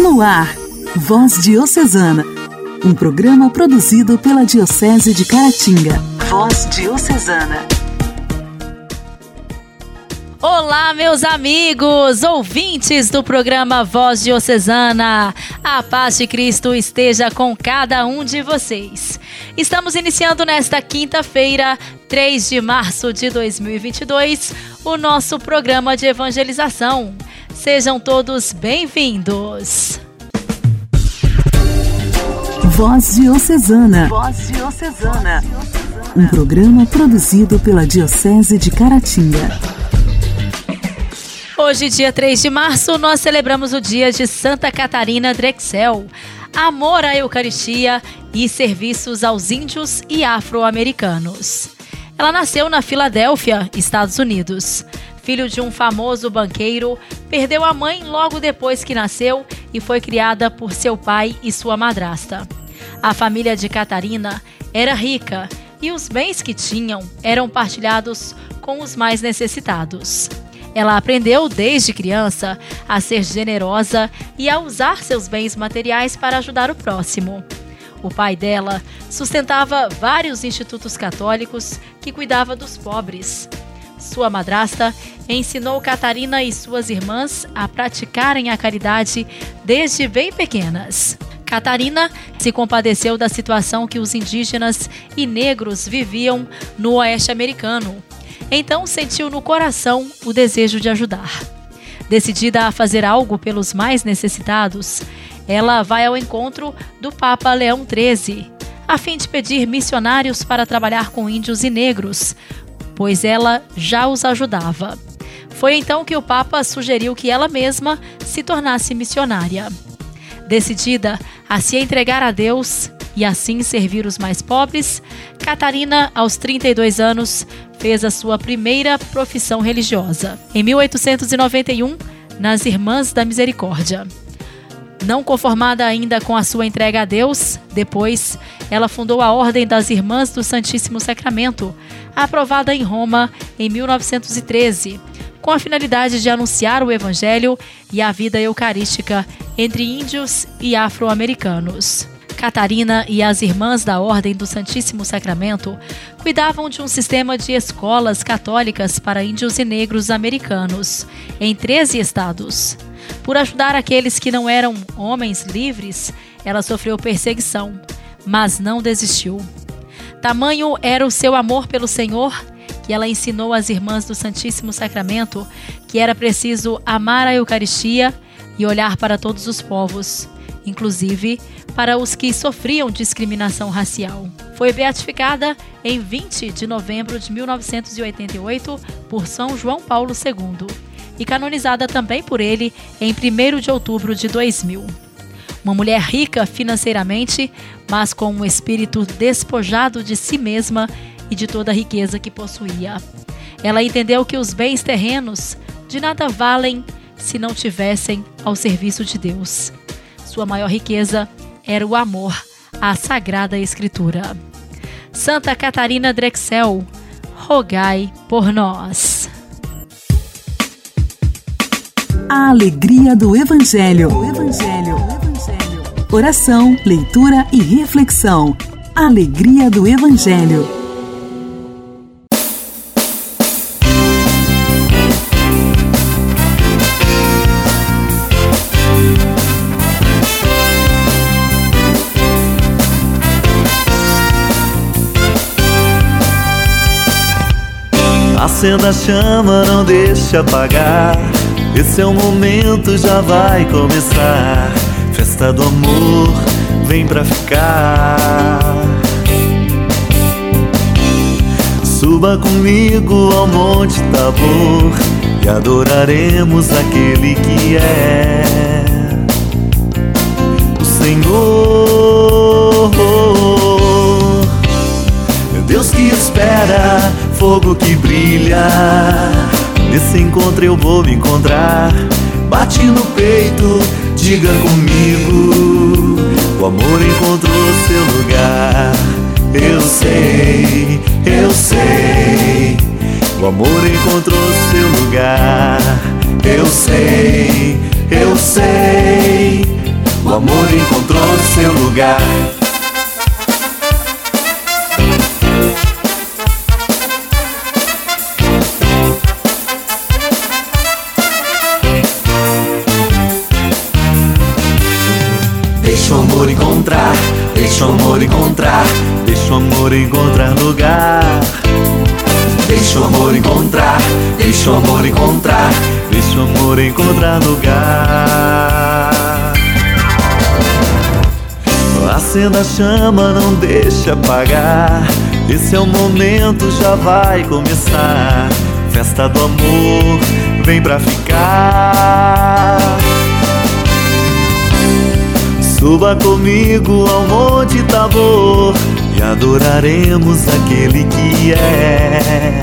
No ar, Voz Diocesana, um programa produzido pela Diocese de Caratinga. Voz Diocesana. Olá, meus amigos, ouvintes do programa Voz Diocesana. A paz de Cristo esteja com cada um de vocês. Estamos iniciando nesta quinta-feira, 3 de março de 2022, o nosso programa de evangelização. Sejam todos bem-vindos. Voz Diocesana. Voz Diocesana. Um programa produzido pela Diocese de Caratinga. Hoje, dia 3 de março, nós celebramos o dia de Santa Catarina Drexel. Amor à Eucaristia e serviços aos índios e afro-americanos. Ela nasceu na Filadélfia, Estados Unidos. Filho de um famoso banqueiro, perdeu a mãe logo depois que nasceu e foi criada por seu pai e sua madrasta. A família de Catarina era rica e os bens que tinham eram partilhados com os mais necessitados. Ela aprendeu desde criança a ser generosa e a usar seus bens materiais para ajudar o próximo. O pai dela sustentava vários institutos católicos que cuidava dos pobres. Sua madrasta ensinou Catarina e suas irmãs a praticarem a caridade desde bem pequenas. Catarina se compadeceu da situação que os indígenas e negros viviam no oeste americano então sentiu no coração o desejo de ajudar. Decidida a fazer algo pelos mais necessitados, ela vai ao encontro do Papa Leão XIII, a fim de pedir missionários para trabalhar com índios e negros, pois ela já os ajudava. Foi então que o Papa sugeriu que ela mesma se tornasse missionária. Decidida a se entregar a Deus e assim servir os mais pobres, Catarina, aos 32 anos, fez a sua primeira profissão religiosa, em 1891, nas Irmãs da Misericórdia. Não conformada ainda com a sua entrega a Deus, depois ela fundou a Ordem das Irmãs do Santíssimo Sacramento, aprovada em Roma em 1913, com a finalidade de anunciar o Evangelho e a vida eucarística entre índios e afro-americanos. Catarina e as irmãs da Ordem do Santíssimo Sacramento cuidavam de um sistema de escolas católicas para índios e negros americanos, em 13 estados. Por ajudar aqueles que não eram homens livres, ela sofreu perseguição, mas não desistiu. Tamanho era o seu amor pelo Senhor que ela ensinou às irmãs do Santíssimo Sacramento que era preciso amar a Eucaristia e olhar para todos os povos, inclusive para os que sofriam discriminação racial. Foi beatificada em 20 de novembro de 1988 por São João Paulo II e canonizada também por ele em 1 de outubro de 2000. Uma mulher rica financeiramente, mas com um espírito despojado de si mesma e de toda a riqueza que possuía. Ela entendeu que os bens terrenos de nada valem se não tivessem ao serviço de Deus. Sua maior riqueza era o amor à Sagrada Escritura. Santa Catarina Drexel, rogai por nós. A alegria do Evangelho. Evangelho. Evangelho. Oração, leitura e reflexão. Alegria do Evangelho. Acenda a chama, não deixe apagar. Esse é o momento, já vai começar. Festa do amor, vem pra ficar. Suba comigo ao Monte Tabor e adoraremos aquele que é o Senhor. Deus que espera fogo que brilha. Nesse encontro eu vou me encontrar. Bate no peito, diga comigo. O amor encontrou seu lugar. Eu sei, eu sei. O amor encontrou seu lugar. Eu sei, eu sei. amor encontrou seu lugar. Amor encontrar, deixa o amor encontrar, deixa o amor encontrar lugar. Deixa o amor encontrar, deixa o amor encontrar, deixa o amor encontrar lugar. Acenda a chama, não deixa apagar. Esse é o momento, já vai começar. Festa do amor, vem pra ficar. Suba comigo ao Monte Tabor e adoraremos aquele que é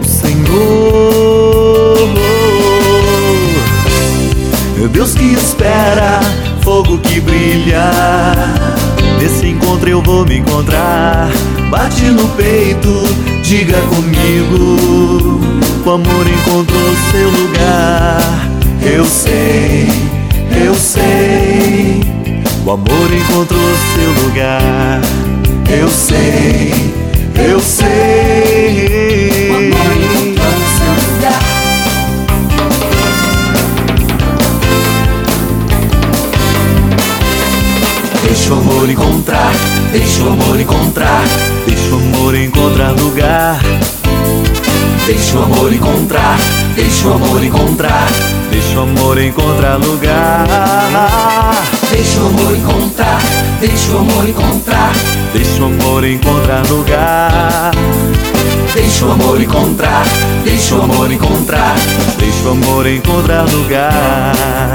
o Senhor. Deus que espera, fogo que brilha. Nesse encontro eu vou me encontrar. Bate no peito, diga comigo. O amor encontrou seu lugar. Eu sei, eu sei. O amor encontrou seu lugar. Eu sei, eu sei. O amor encontrou seu lugar. Deixa o amor encontrar, deixa o amor encontrar, deixa o amor encontrar lugar. Deixa o amor encontrar, deixa o amor encontrar, deixa o amor encontrar lugar. Deixa o amor encontrar, deixa o amor encontrar, Deixa o amor encontrar lugar. deixa o amor encontrar, Deixa o amor encontrar, deixa o amor encontrar lugar.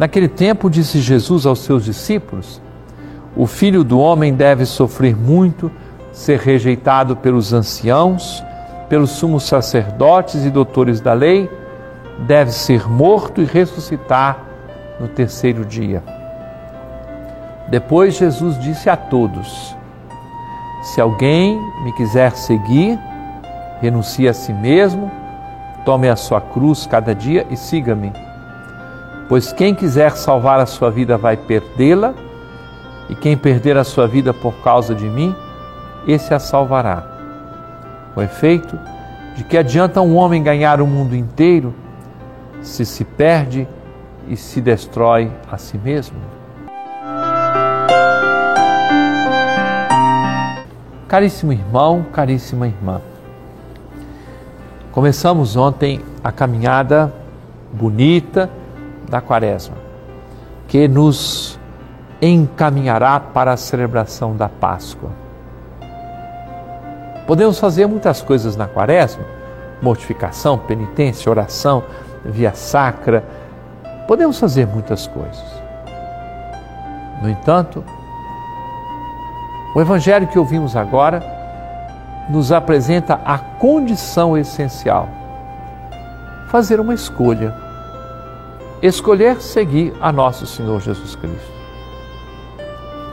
Naquele tempo, disse Jesus aos seus discípulos: O filho do homem deve sofrer muito, ser rejeitado pelos anciãos, pelos sumos sacerdotes e doutores da lei, deve ser morto e ressuscitar no terceiro dia. Depois Jesus disse a todos: Se alguém me quiser seguir, renuncie a si mesmo, tome a sua cruz cada dia e siga-me. Pois quem quiser salvar a sua vida vai perdê-la, e quem perder a sua vida por causa de mim, esse a salvará. Com efeito, de que adianta um homem ganhar o mundo inteiro se se perde e se destrói a si mesmo? Caríssimo irmão, caríssima irmã, começamos ontem a caminhada bonita da Quaresma, que nos encaminhará para a celebração da Páscoa. Podemos fazer muitas coisas na Quaresma: mortificação, penitência, oração, via sacra. Podemos fazer muitas coisas. No entanto, o Evangelho que ouvimos agora nos apresenta a condição essencial: fazer uma escolha escolher seguir a nosso Senhor Jesus Cristo.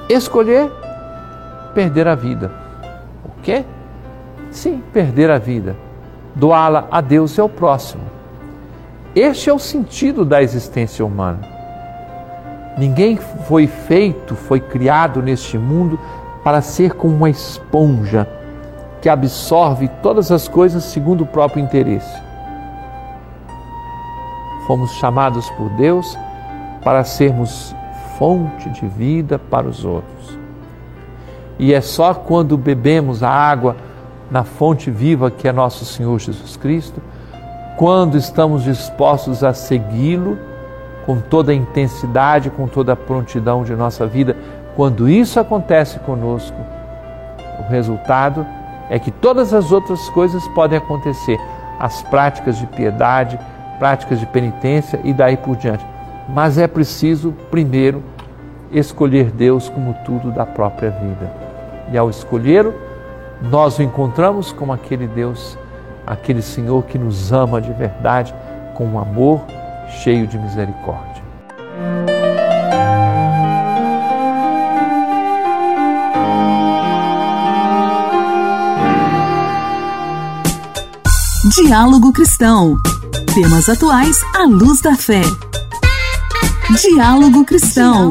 Escolher perder a vida. O quê? Sim, perder a vida. Doá-la a Deus e ao próximo. Este é o sentido da existência humana. Ninguém foi feito, foi criado neste mundo para ser como uma esponja que absorve todas as coisas segundo o próprio interesse fomos chamados por Deus para sermos fonte de vida para os outros. E é só quando bebemos a água na fonte viva que é nosso Senhor Jesus Cristo, quando estamos dispostos a segui-lo com toda a intensidade, com toda a prontidão de nossa vida, quando isso acontece conosco, o resultado é que todas as outras coisas podem acontecer, as práticas de piedade, práticas de penitência e daí por diante. Mas é preciso, primeiro, escolher Deus como tudo da própria vida. E ao escolher, nós o encontramos como aquele Deus, aquele Senhor que nos ama de verdade, com um amor cheio de misericórdia. Diálogo Cristão. Temas atuais à luz da fé. Diálogo Cristão.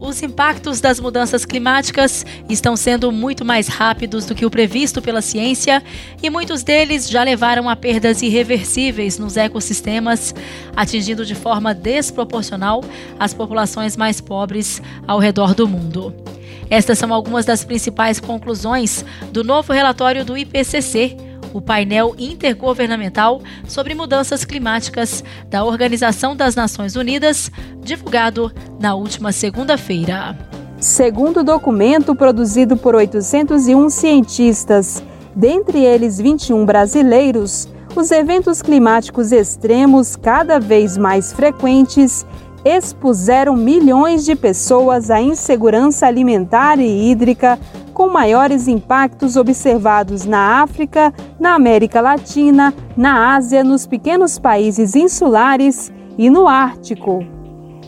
Os impactos das mudanças climáticas estão sendo muito mais rápidos do que o previsto pela ciência e muitos deles já levaram a perdas irreversíveis nos ecossistemas, atingindo de forma desproporcional as populações mais pobres ao redor do mundo. Estas são algumas das principais conclusões do novo relatório do IPCC, o painel intergovernamental sobre mudanças climáticas da Organização das Nações Unidas, divulgado na última segunda-feira. Segundo o documento produzido por 801 cientistas, dentre eles 21 brasileiros, os eventos climáticos extremos cada vez mais frequentes expuseram milhões de pessoas à insegurança alimentar e hídrica, com maiores impactos observados na África, na América Latina, na Ásia, nos pequenos países insulares e no Ártico.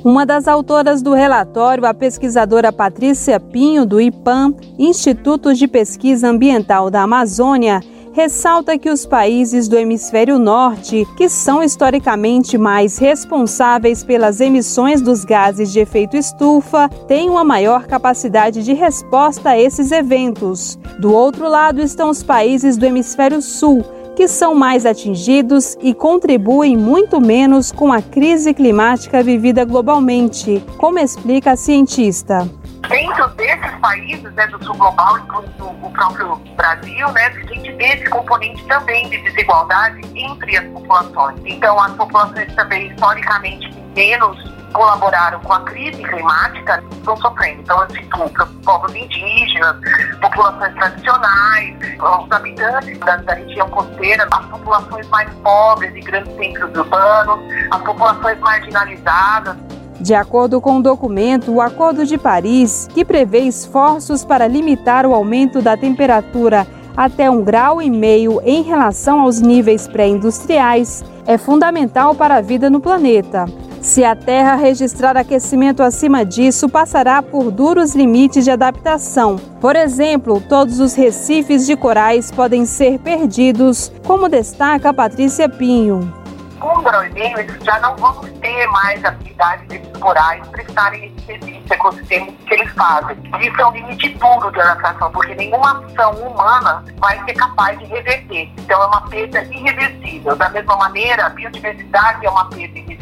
Uma das autoras do relatório, a pesquisadora Patrícia Pinho, do IPAM, Instituto de Pesquisa Ambiental da Amazônia, ressalta que os países do hemisfério norte, que são historicamente mais responsáveis pelas emissões dos gases de efeito estufa, têm uma maior capacidade de resposta a esses eventos. Do outro lado estão os países do hemisfério sul, que são mais atingidos e contribuem muito menos com a crise climática vivida globalmente, como explica a cientista dentro desses países né, do sul global, incluindo o próprio Brasil, né, a gente vê esse componente também de desigualdade entre as populações. Então, as populações também, historicamente, menos colaboraram com a crise climática estão sofrendo. Então, eu cito povos indígenas, populações tradicionais, os habitantes da, da região costeira, as populações mais pobres e grandes centros urbanos, as populações marginalizadas. De acordo com o documento, o Acordo de Paris, que prevê esforços para limitar o aumento da temperatura até um grau e meio em relação aos níveis pré-industriais, é fundamental para a vida no planeta. Se a Terra registrar aquecimento acima disso, passará por duros limites de adaptação. Por exemplo, todos os recifes de corais podem ser perdidos, como destaca Patrícia Pinho com o e meio, eles já não vamos ter mais habilidade de explorar e prestarem esse serviço ecossistema que eles fazem. Isso é um limite puro de adaptação, porque nenhuma ação humana vai ser capaz de reverter. Então é uma perda irreversível. Da mesma maneira, a biodiversidade é uma perda irreversível.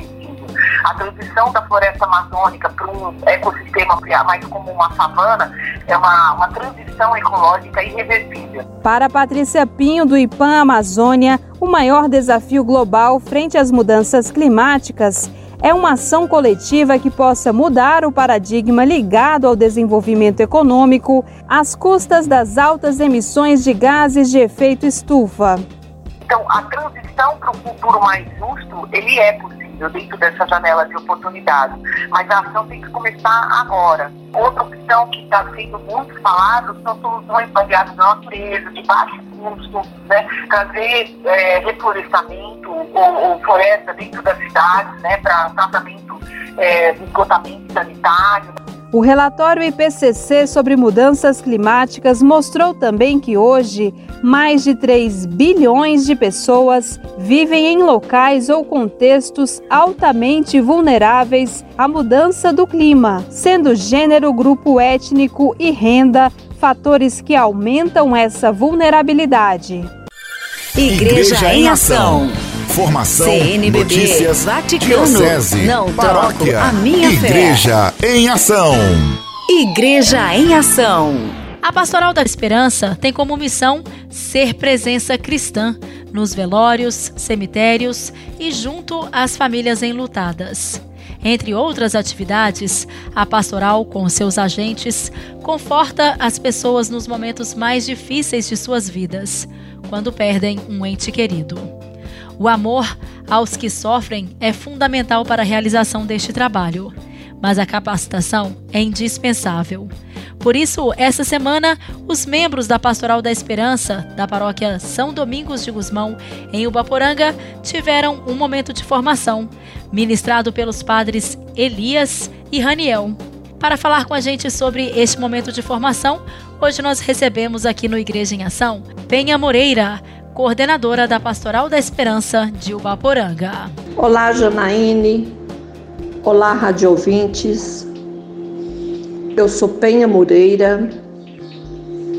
A transição da floresta amazônica para um ecossistema mais como uma savana é uma, uma transição ecológica irreversível. Para Patrícia Pinho, do IPAM Amazônia, o maior desafio global frente às mudanças climáticas é uma ação coletiva que possa mudar o paradigma ligado ao desenvolvimento econômico às custas das altas emissões de gases de efeito estufa. Então, a transição para um futuro mais justo, ele é possível possível dentro dessa janela de oportunidade. Mas a ação tem que começar agora. Outra opção que está sendo muito falada são soluções baseadas na natureza, de baixo custo, né? trazer é, reflorestamento ou, ou, floresta dentro das cidades né? para tratamento é, de esgotamento sanitário. O relatório IPCC sobre mudanças climáticas mostrou também que hoje mais de 3 bilhões de pessoas vivem em locais ou contextos altamente vulneráveis à mudança do clima, sendo gênero, grupo étnico e renda fatores que aumentam essa vulnerabilidade. Igreja, Igreja em Ação. Informação, CNBB, notícias, Vaticano, diocese, não paróquia, a minha Igreja fé. em Ação. Igreja em Ação. A Pastoral da Esperança tem como missão ser presença cristã nos velórios, cemitérios e junto às famílias enlutadas. Entre outras atividades, a pastoral, com seus agentes, conforta as pessoas nos momentos mais difíceis de suas vidas, quando perdem um ente querido. O amor aos que sofrem é fundamental para a realização deste trabalho, mas a capacitação é indispensável. Por isso, essa semana, os membros da Pastoral da Esperança, da paróquia São Domingos de Gusmão, em Ubaporanga, tiveram um momento de formação, ministrado pelos padres Elias e Raniel. Para falar com a gente sobre este momento de formação, hoje nós recebemos aqui no Igreja em Ação Penha Moreira, coordenadora da Pastoral da Esperança de Ubaporanga. Olá, Janaíne. Olá, rádio ouvintes. Eu sou Penha Moreira,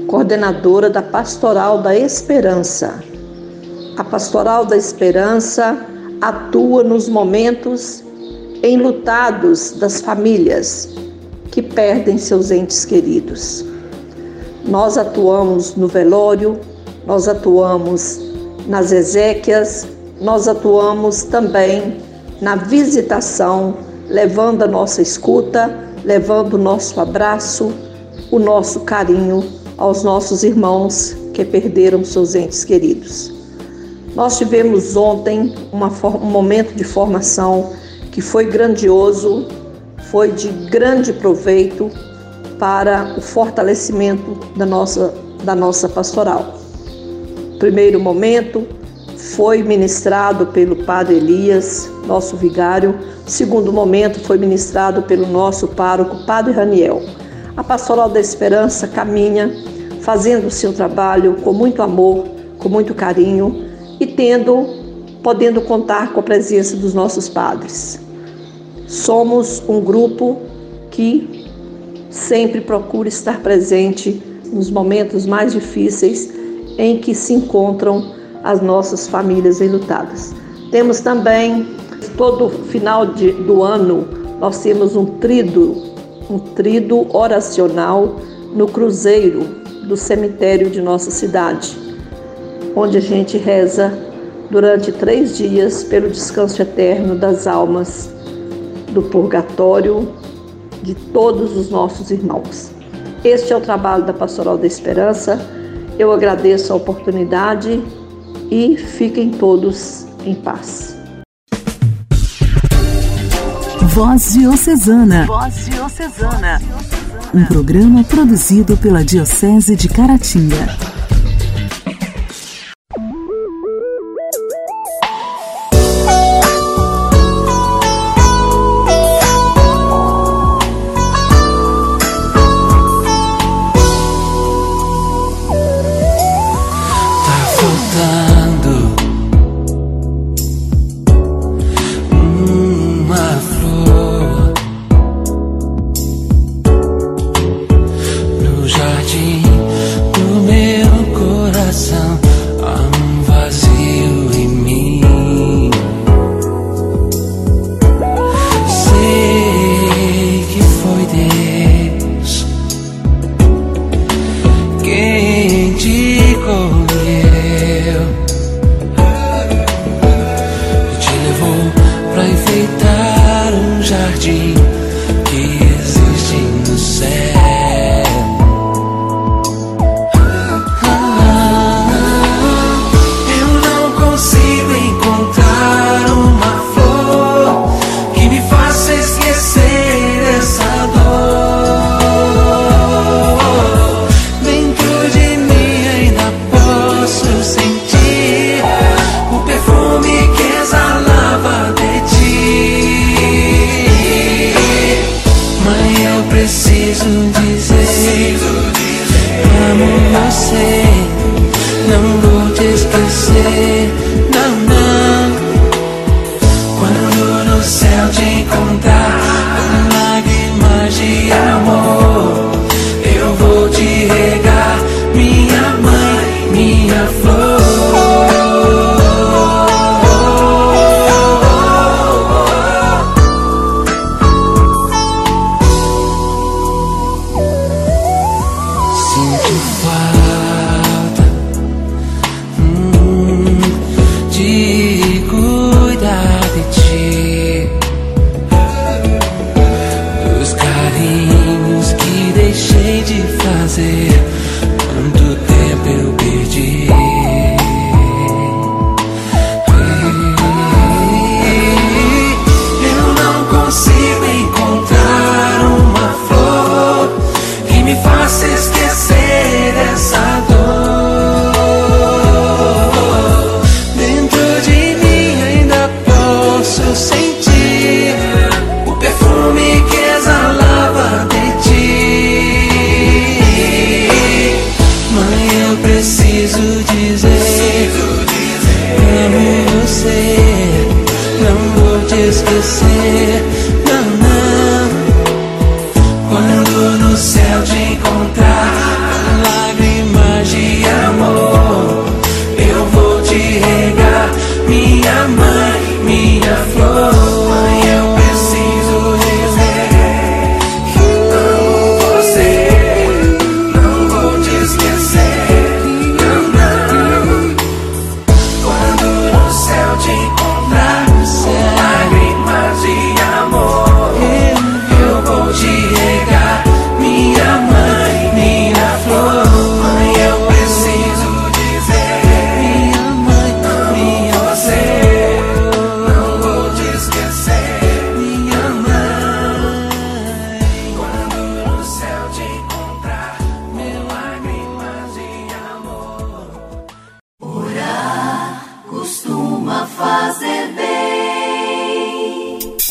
coordenadora da Pastoral da Esperança. A Pastoral da Esperança atua nos momentos enlutados das famílias que perdem seus entes queridos. Nós atuamos no velório, nós atuamos nas exéquias, nós atuamos também na visitação, levando a nossa escuta, levando o nosso abraço, o nosso carinho aos nossos irmãos que perderam seus entes queridos. Nós tivemos ontem uma, um momento de formação que foi grandioso, foi de grande proveito para o fortalecimento da nossa, da nossa pastoral. Primeiro momento foi ministrado pelo Padre Elias, nosso vigário. Segundo momento foi ministrado pelo nosso pároco, Padre Raniel. A Pastoral da Esperança caminha fazendo o seu trabalho com muito amor, com muito carinho e tendo, podendo contar com a presença dos nossos padres. Somos um grupo que sempre procura estar presente nos momentos mais difíceis em que se encontram as nossas famílias enlutadas. Temos também, todo final de, do ano, nós temos um trido, um trido oracional no cruzeiro do cemitério de nossa cidade onde a gente reza durante três dias pelo descanso eterno das almas do purgatório de todos os nossos irmãos. Este é o trabalho da Pastoral da Esperança. Eu agradeço a oportunidade e fiquem todos em paz. Voz Diocesana. Voz Diocesana. Um programa produzido pela Diocese de Caratinga.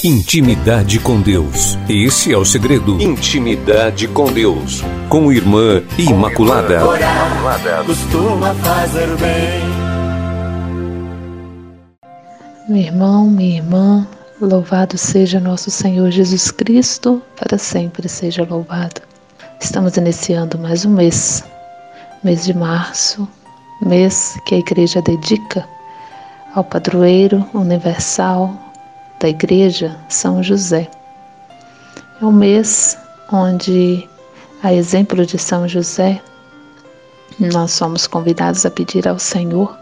Intimidade com Deus. Esse é o segredo. Intimidade com Deus. Com Irmã Imaculada. Costuma fazer bem. Meu irmão, minha irmã, louvado seja nosso Senhor Jesus Cristo, para sempre seja louvado. Estamos iniciando mais um mês, mês de março, mês que a igreja dedica ao padroeiro universal da igreja, São José. É um mês onde, a exemplo de São José, nós somos convidados a pedir ao Senhor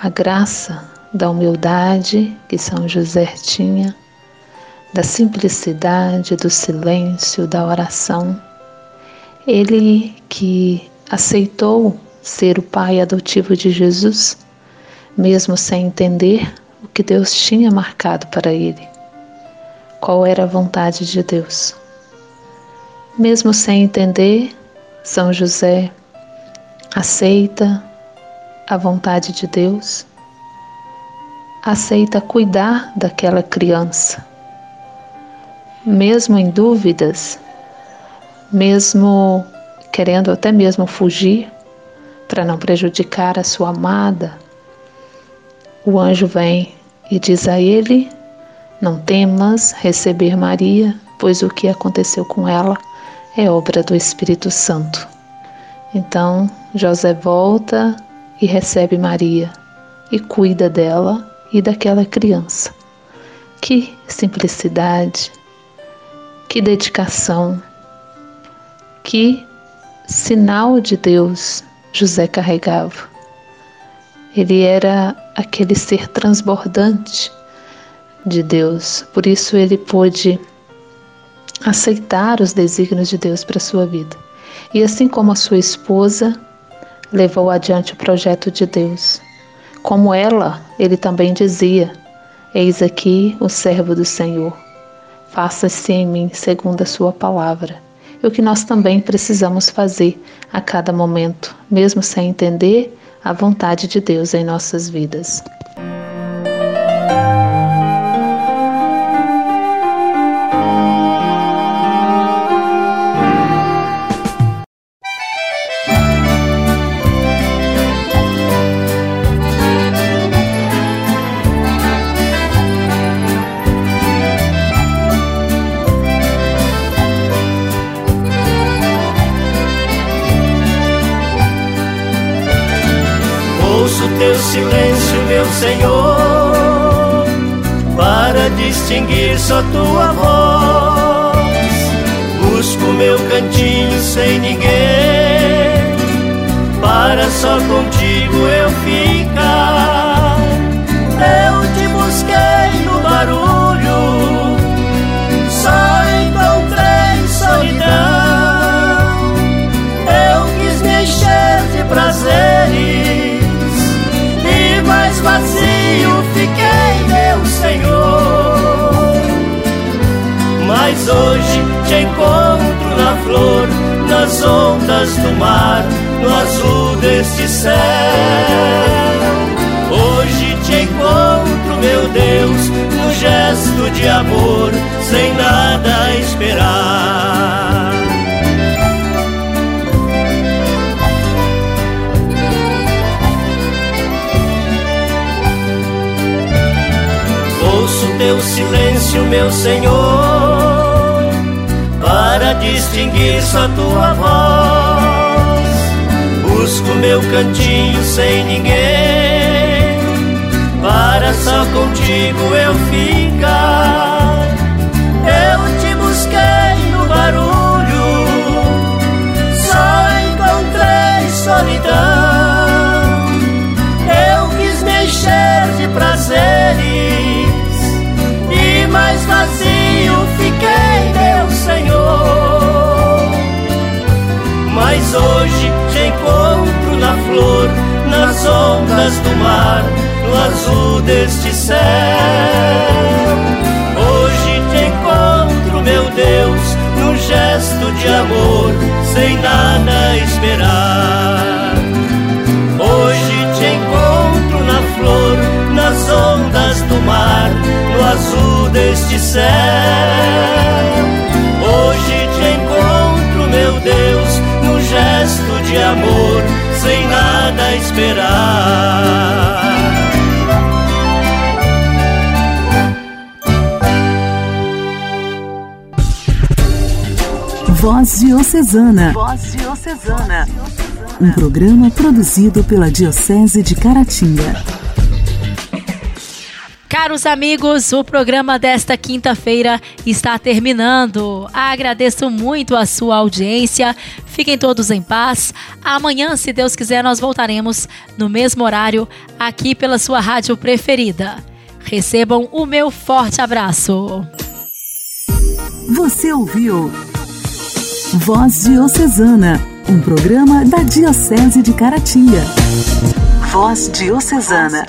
a graça da humildade que São José tinha, da simplicidade, do silêncio, da oração. Ele que aceitou ser o pai adotivo de Jesus, mesmo sem entender o que Deus tinha marcado para ele. Qual era a vontade de Deus? Mesmo sem entender, São José aceita a vontade de Deus, aceita cuidar daquela criança. Mesmo em dúvidas, mesmo querendo até mesmo fugir para não prejudicar a sua amada, o anjo vem e diz a ele: Não temas receber Maria, pois o que aconteceu com ela é obra do Espírito Santo. Então José volta e recebe Maria e cuida dela e daquela criança. Que simplicidade, que dedicação, que sinal de Deus José carregava. Ele era aquele ser transbordante de Deus, por isso ele pôde aceitar os desígnios de Deus para sua vida. E assim como a sua esposa levou adiante o projeto de Deus, como ela, ele também dizia: Eis aqui o servo do Senhor, faça-se em mim segundo a sua palavra. E o que nós também precisamos fazer a cada momento, mesmo sem entender a vontade de Deus em nossas vidas. Te encontro na flor, nas ondas do mar, no azul deste céu. Hoje te encontro, meu Deus, no gesto de amor, sem nada esperar. Ouço teu silêncio, meu Senhor, para distinguir só tua voz. Busco meu cantinho sem ninguém, para só contigo eu ficar. Eu te busquei hoje te encontro na flor, nas ondas do mar, no azul deste céu. Hoje te encontro, meu Deus, num gesto de amor, sem nada esperar. Hoje te encontro na flor, nas ondas do mar, no azul deste céu. Hoje te encontro, meu Deus, de amor, sem nada esperar. Voz Diocesana. Voz Diocesana. Um programa produzido pela Diocese de Caratinga. Caros amigos, o programa desta quinta-feira está terminando. Agradeço muito a sua audiência. Fiquem todos em paz. Amanhã, se Deus quiser, nós voltaremos no mesmo horário aqui pela sua rádio preferida. Recebam o meu forte abraço. Você ouviu Voz Diocesana, um programa da Diocese de Caratinga. Voz Diocesana.